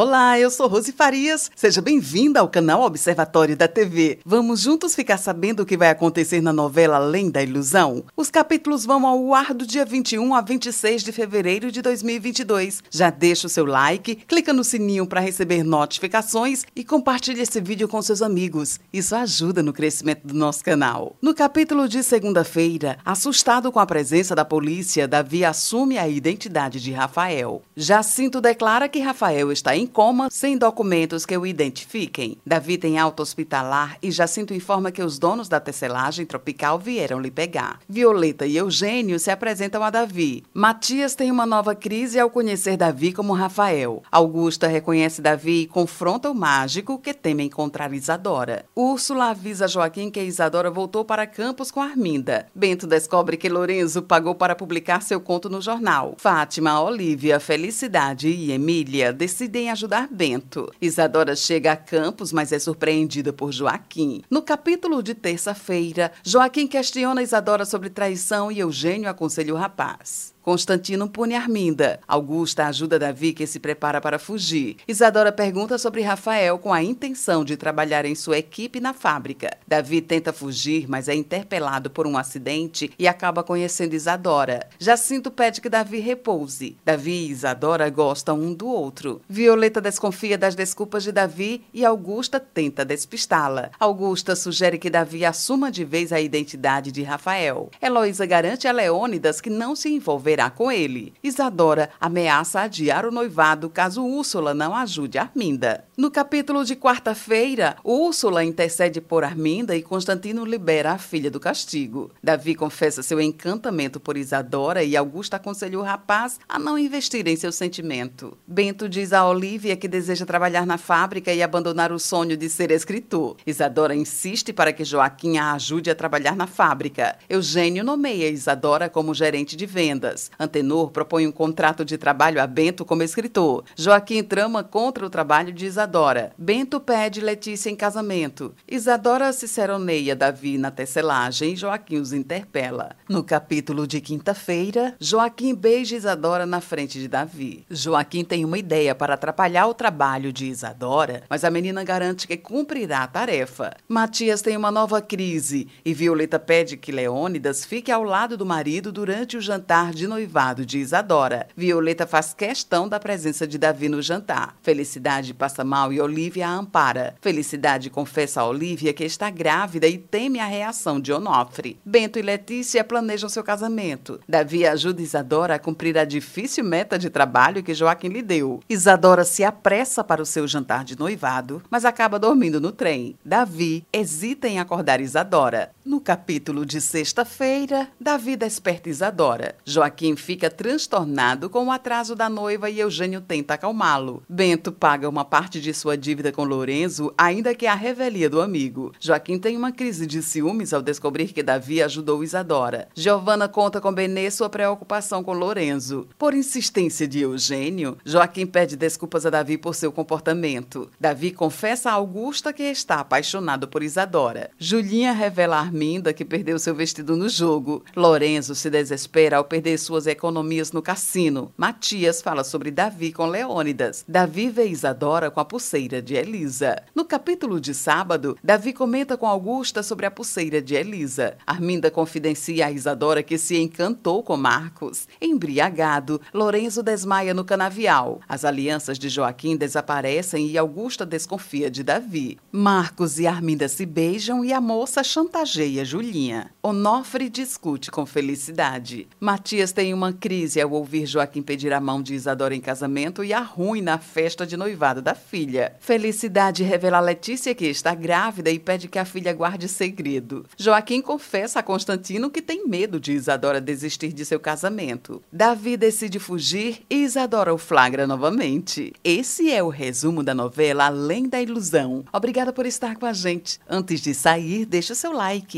Olá, eu sou Rose Farias. Seja bem-vinda ao canal Observatório da TV. Vamos juntos ficar sabendo o que vai acontecer na novela Além da Ilusão? Os capítulos vão ao ar do dia 21 a 26 de fevereiro de 2022. Já deixa o seu like, clica no sininho para receber notificações e compartilhe esse vídeo com seus amigos. Isso ajuda no crescimento do nosso canal. No capítulo de segunda-feira, assustado com a presença da polícia, Davi assume a identidade de Rafael. Jacinto declara que Rafael está em coma, sem documentos que o identifiquem. Davi tem alta hospitalar e Jacinto informa que os donos da tecelagem tropical vieram lhe pegar. Violeta e Eugênio se apresentam a Davi. Matias tem uma nova crise ao conhecer Davi como Rafael. Augusta reconhece Davi e confronta o mágico que teme encontrar Isadora. Úrsula avisa Joaquim que Isadora voltou para Campos com Arminda. Bento descobre que Lorenzo pagou para publicar seu conto no jornal. Fátima, Olivia, Felicidade e Emília decidem ajudar Bento. Isadora chega a Campos, mas é surpreendida por Joaquim. No capítulo de terça-feira, Joaquim questiona Isadora sobre traição e Eugênio aconselha o rapaz. Constantino pune Arminda. Augusta ajuda Davi, que se prepara para fugir. Isadora pergunta sobre Rafael com a intenção de trabalhar em sua equipe na fábrica. Davi tenta fugir, mas é interpelado por um acidente e acaba conhecendo Isadora. Jacinto pede que Davi repouse. Davi e Isadora gostam um do outro. Violeta desconfia das desculpas de Davi e Augusta tenta despistá-la. Augusta sugere que Davi assuma de vez a identidade de Rafael. Heloísa garante a Leônidas que não se envolverá com ele. Isadora ameaça adiar o noivado caso Úrsula não ajude Arminda. No capítulo de quarta-feira, Úrsula intercede por Arminda e Constantino libera a filha do castigo. Davi confessa seu encantamento por Isadora e Augusta aconselha o rapaz a não investir em seu sentimento. Bento diz a Olivia que deseja trabalhar na fábrica e abandonar o sonho de ser escritor. Isadora insiste para que Joaquim a ajude a trabalhar na fábrica. Eugênio nomeia Isadora como gerente de vendas. Antenor propõe um contrato de trabalho a Bento como escritor. Joaquim trama contra o trabalho de Isadora. Bento pede Letícia em casamento. Isadora ciceroneia Davi na tecelagem e Joaquim os interpela. No capítulo de quinta-feira, Joaquim beija Isadora na frente de Davi. Joaquim tem uma ideia para atrapalhar o trabalho de Isadora, mas a menina garante que cumprirá a tarefa. Matias tem uma nova crise e Violeta pede que Leônidas fique ao lado do marido durante o jantar de noivado de Isadora. Violeta faz questão da presença de Davi no jantar. Felicidade passa mal e Olivia a ampara. Felicidade confessa a Olivia que está grávida e teme a reação de Onofre. Bento e Letícia planejam seu casamento. Davi ajuda Isadora a cumprir a difícil meta de trabalho que Joaquim lhe deu. Isadora se apressa para o seu jantar de noivado, mas acaba dormindo no trem. Davi hesita em acordar Isadora. No capítulo de sexta-feira, Davi desperta Isadora. Joaquim fica transtornado com o atraso da noiva e Eugênio tenta acalmá-lo. Bento paga uma parte de sua dívida com Lorenzo, ainda que a revelia do amigo. Joaquim tem uma crise de ciúmes ao descobrir que Davi ajudou Isadora. Giovanna conta com Benê sua preocupação com Lorenzo. Por insistência de Eugênio, Joaquim pede desculpas a Davi por seu comportamento. Davi confessa a Augusta que está apaixonado por Isadora. Julinha revela Arminda que perdeu seu vestido no jogo. Lorenzo se desespera ao perder suas economias no cassino. Matias fala sobre Davi com Leônidas. Davi vê Isadora com a pulseira de Elisa. No capítulo de sábado, Davi comenta com Augusta sobre a pulseira de Elisa. Arminda confidencia a Isadora que se encantou com Marcos. Embriagado, Lorenzo desmaia no canavial. As alianças de Joaquim desaparecem e Augusta desconfia de Davi. Marcos e Arminda se beijam e a moça chantageia odeia Julinha. Onofre discute com felicidade. Matias tem uma crise ao ouvir Joaquim pedir a mão de Isadora em casamento e arruina na festa de noivado da filha. Felicidade revela a Letícia que está grávida e pede que a filha guarde segredo. Joaquim confessa a Constantino que tem medo de Isadora desistir de seu casamento. Davi decide fugir e Isadora o flagra novamente. Esse é o resumo da novela Além da Ilusão. Obrigada por estar com a gente. Antes de sair, deixa o seu like